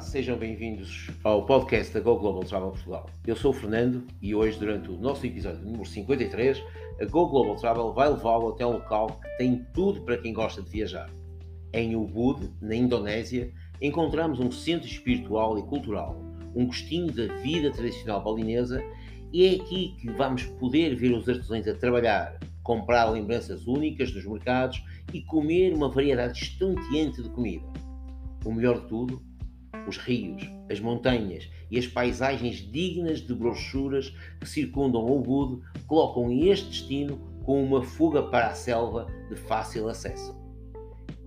Sejam bem-vindos ao podcast da Go Global Travel Portugal. Eu sou o Fernando e hoje, durante o nosso episódio número 53, a Go Global Travel vai levá-lo até um local que tem tudo para quem gosta de viajar. Em Ubud, na Indonésia, encontramos um centro espiritual e cultural, um gostinho da vida tradicional balinesa e é aqui que vamos poder ver os artesãos a trabalhar, comprar lembranças únicas dos mercados e comer uma variedade estonteante de comida. O melhor de tudo os rios, as montanhas e as paisagens dignas de brochuras que circundam o colocam este destino com uma fuga para a selva de fácil acesso.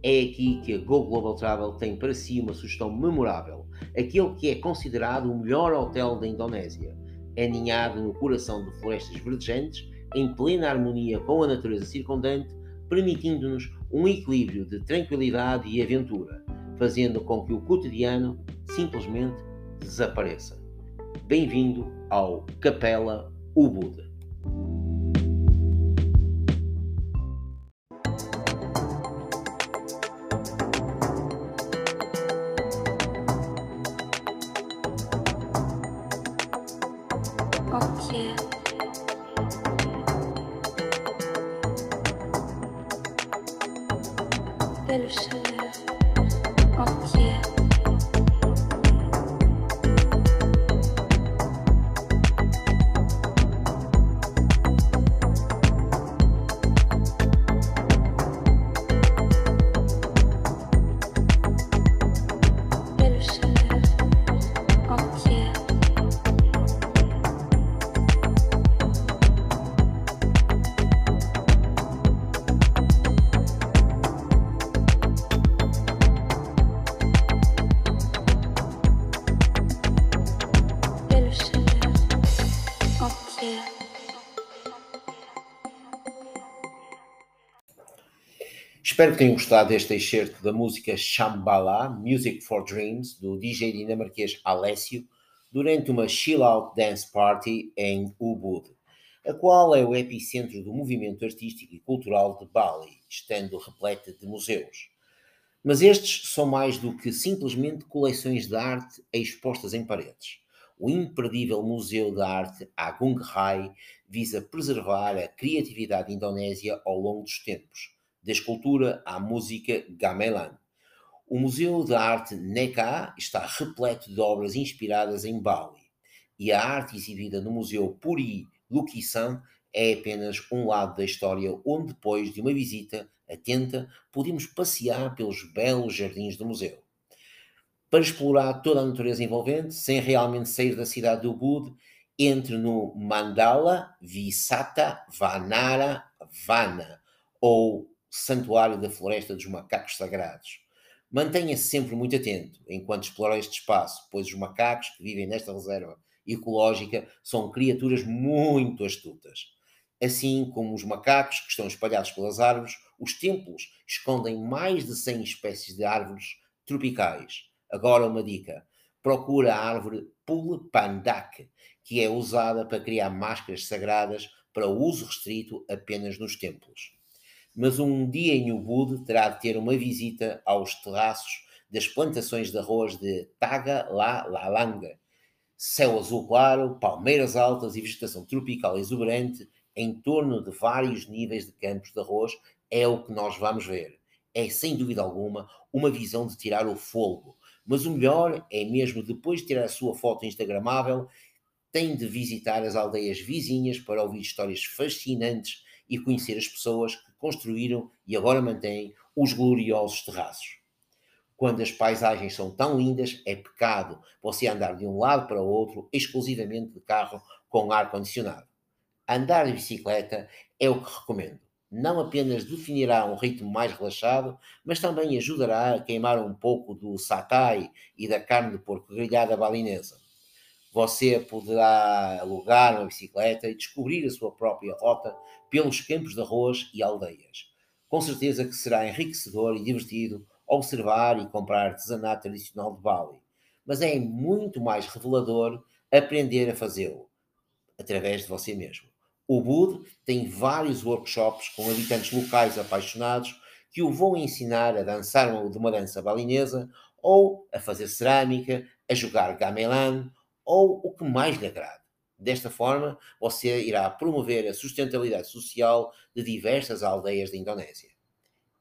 É aqui que a Go Global Travel tem para si uma sugestão memorável, aquele que é considerado o melhor hotel da Indonésia, aninhado no coração de florestas verdejantes, em plena harmonia com a natureza circundante, permitindo-nos um equilíbrio de tranquilidade e aventura, fazendo com que o cotidiano simplesmente desapareça. Bem-vindo ao Capela Ubud. Espero que tenham gostado deste excerto da música Shambhala, Music for Dreams, do DJ dinamarquês Alessio, durante uma chill out dance party em Ubud, a qual é o epicentro do movimento artístico e cultural de Bali, estando repleta de museus. Mas estes são mais do que simplesmente coleções de arte expostas em paredes. O imperdível Museu de Arte Agung Rai visa preservar a criatividade indonésia ao longo dos tempos da escultura à música gamelan. O Museu de Arte Neka está repleto de obras inspiradas em Bali, e a arte exibida no Museu Puri Lukisan é apenas um lado da história onde, depois de uma visita atenta, podemos passear pelos belos jardins do museu. Para explorar toda a natureza envolvente, sem realmente sair da cidade do Ubud, entre no Mandala Visata Vanara Vana, ou Santuário da Floresta dos Macacos Sagrados. Mantenha-se sempre muito atento enquanto explora este espaço, pois os macacos que vivem nesta reserva ecológica são criaturas muito astutas. Assim como os macacos que estão espalhados pelas árvores, os templos escondem mais de 100 espécies de árvores tropicais. Agora uma dica: procura a árvore Pulpandak, que é usada para criar máscaras sagradas para uso restrito apenas nos templos mas um dia em Ubud terá de ter uma visita aos terraços das plantações de arroz de Taga La Lalanga. Céu azul claro, palmeiras altas e vegetação tropical exuberante em torno de vários níveis de campos de arroz é o que nós vamos ver. É, sem dúvida alguma, uma visão de tirar o fogo. Mas o melhor é mesmo depois de tirar a sua foto instagramável, tem de visitar as aldeias vizinhas para ouvir histórias fascinantes e conhecer as pessoas que construíram e agora mantêm os gloriosos terraços. Quando as paisagens são tão lindas, é pecado você andar de um lado para o outro exclusivamente de carro com ar condicionado. Andar de bicicleta é o que recomendo. Não apenas definirá um ritmo mais relaxado, mas também ajudará a queimar um pouco do satay e da carne de porco grelhada balinesa você poderá alugar uma bicicleta e descobrir a sua própria rota pelos campos de arroz e aldeias. Com certeza que será enriquecedor e divertido observar e comprar artesanato tradicional de Bali, mas é muito mais revelador aprender a fazê-lo através de você mesmo. O Bud tem vários workshops com habitantes locais apaixonados que o vão ensinar a dançar de uma dança balinesa ou a fazer cerâmica, a jogar gamelan ou o que mais lhe agrade. Desta forma, você irá promover a sustentabilidade social de diversas aldeias da Indonésia.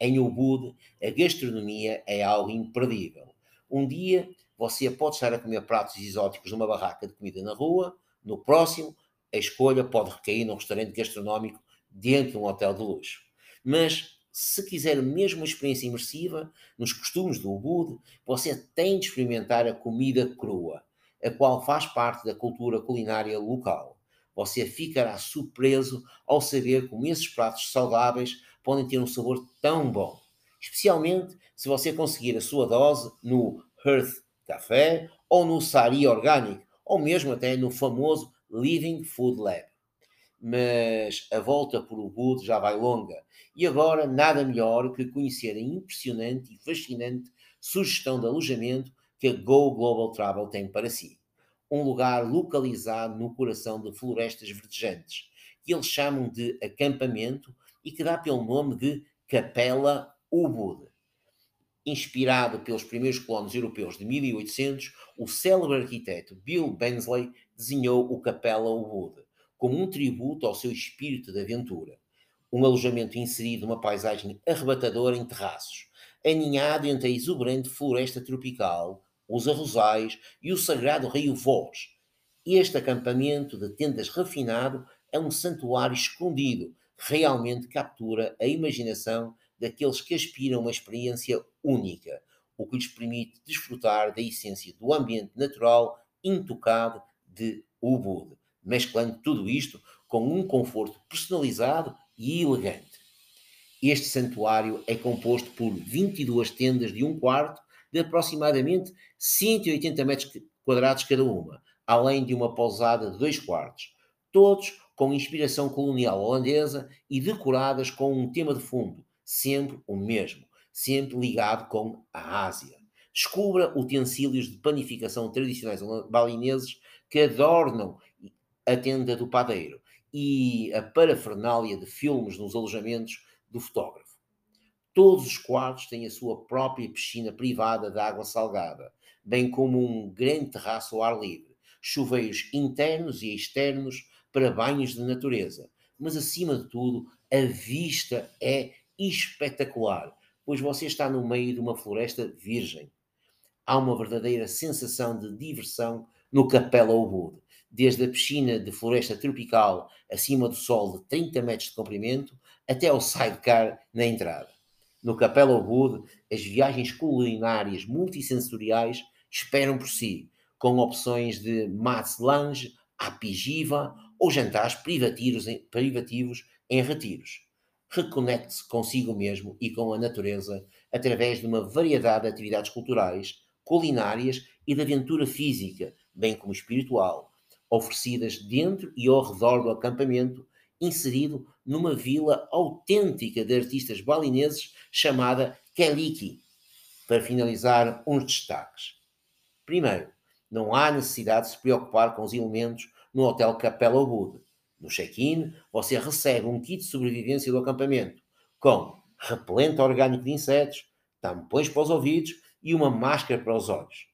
Em Ubud, a gastronomia é algo imperdível. Um dia você pode estar a comer pratos exóticos numa barraca de comida na rua, no próximo, a escolha pode recair num restaurante gastronómico dentro de um hotel de luxo. Mas se quiser mesmo uma experiência imersiva nos costumes do Ubud, você tem de experimentar a comida crua a qual faz parte da cultura culinária local. Você ficará surpreso ao saber como esses pratos saudáveis podem ter um sabor tão bom, especialmente se você conseguir a sua dose no Earth Café ou no Sari Organic, ou mesmo até no famoso Living Food Lab. Mas a volta por Ubud já vai longa e agora nada melhor que conhecer a impressionante e fascinante sugestão de alojamento que a Go Global Travel tem para si. Um lugar localizado no coração de florestas verdejantes, que eles chamam de acampamento e que dá pelo nome de Capela Ubud. Inspirado pelos primeiros colonos europeus de 1800, o célebre arquiteto Bill Bensley desenhou o Capela Ubud como um tributo ao seu espírito de aventura. Um alojamento inserido numa paisagem arrebatadora em terraços, aninhado entre a exuberante floresta tropical, os arrozais e o sagrado rio Voz. Este acampamento de tendas refinado é um santuário escondido, realmente captura a imaginação daqueles que aspiram a uma experiência única, o que lhes permite desfrutar da essência do ambiente natural intocado de Ubud, mesclando tudo isto com um conforto personalizado e elegante. Este santuário é composto por 22 tendas de um quarto de aproximadamente 180 metros quadrados cada uma, além de uma pousada de dois quartos, todos com inspiração colonial holandesa e decoradas com um tema de fundo, sempre o mesmo, sempre ligado com a Ásia. Descubra utensílios de panificação tradicionais balineses que adornam a tenda do padeiro e a parafernália de filmes nos alojamentos do fotógrafo. Todos os quartos têm a sua própria piscina privada de água salgada, bem como um grande terraço ao ar livre, chuveiros internos e externos para banhos de natureza. Mas acima de tudo, a vista é espetacular, pois você está no meio de uma floresta virgem. Há uma verdadeira sensação de diversão no Capela Ubud, desde a piscina de floresta tropical acima do sol de 30 metros de comprimento até ao sidecar na entrada. No Capela Ubud, as viagens culinárias multissensoriais esperam por si, com opções de mats lange, apigiva ou jantares privativos em, privativos em retiros. Reconecte-se consigo mesmo e com a natureza através de uma variedade de atividades culturais, culinárias e de aventura física, bem como espiritual, oferecidas dentro e ao redor do acampamento inserido numa vila autêntica de artistas balineses chamada Keliki. Para finalizar, uns destaques. Primeiro, não há necessidade de se preocupar com os elementos no Hotel Capella Ubud. No check-in, você recebe um kit de sobrevivência do acampamento, com repelente orgânico de insetos, tampões para os ouvidos e uma máscara para os olhos.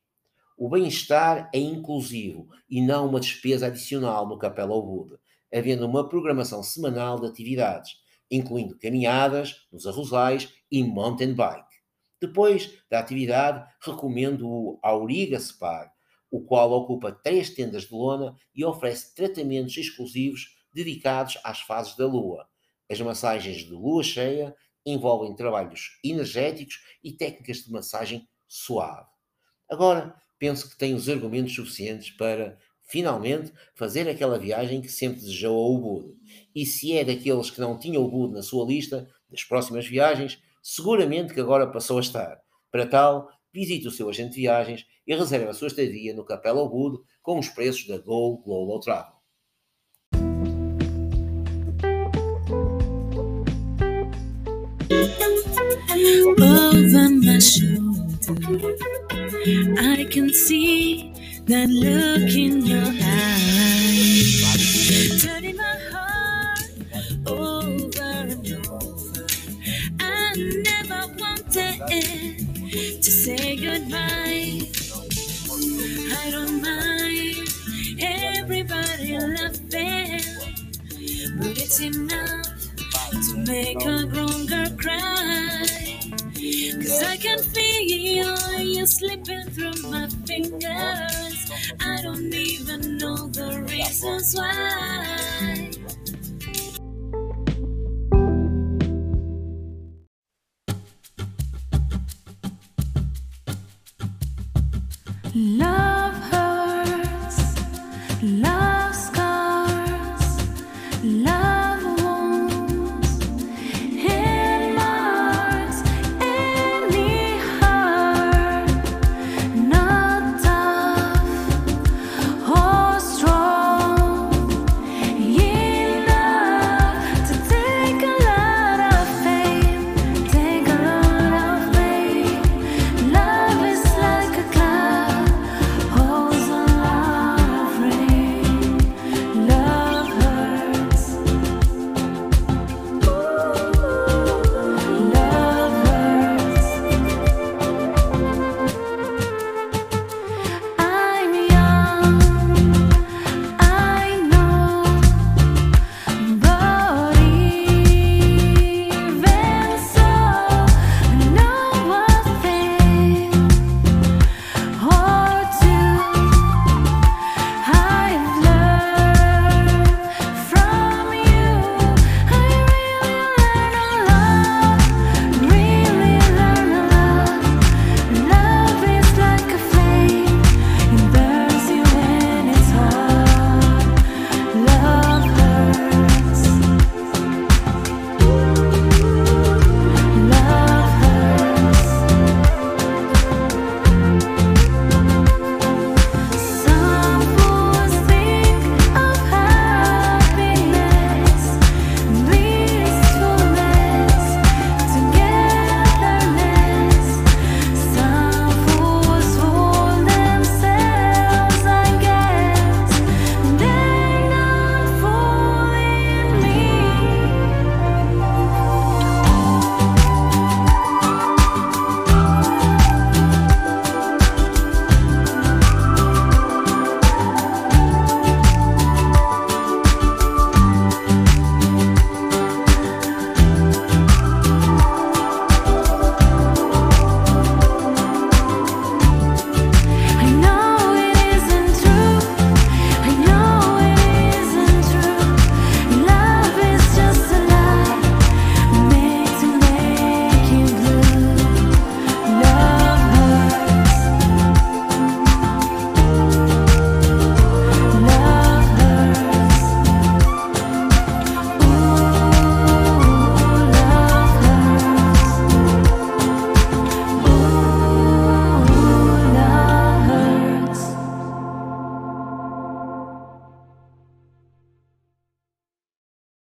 O bem-estar é inclusivo e não uma despesa adicional no Capella Ubud havendo uma programação semanal de atividades, incluindo caminhadas nos arrozais e mountain bike. Depois da atividade, recomendo o Auriga Spa, o qual ocupa três tendas de lona e oferece tratamentos exclusivos dedicados às fases da lua. As massagens de lua cheia envolvem trabalhos energéticos e técnicas de massagem suave. Agora, penso que tenho os argumentos suficientes para finalmente fazer aquela viagem que sempre desejou ao Ubud. E se é daqueles que não tinham o Ubud na sua lista das próximas viagens, seguramente que agora passou a estar. Para tal, visite o seu agente de viagens e reserve a sua estadia no Capela Ubud com os preços da Go Global Travel. Over my shoulder, I can see that look in your eyes, turning my heart over and over. I never wanted to say goodbye. I don't mind everybody laughing, but it's enough to make a grown girl cry. Cause I can feel you slipping through my fingers. I don't even know the reasons why. Love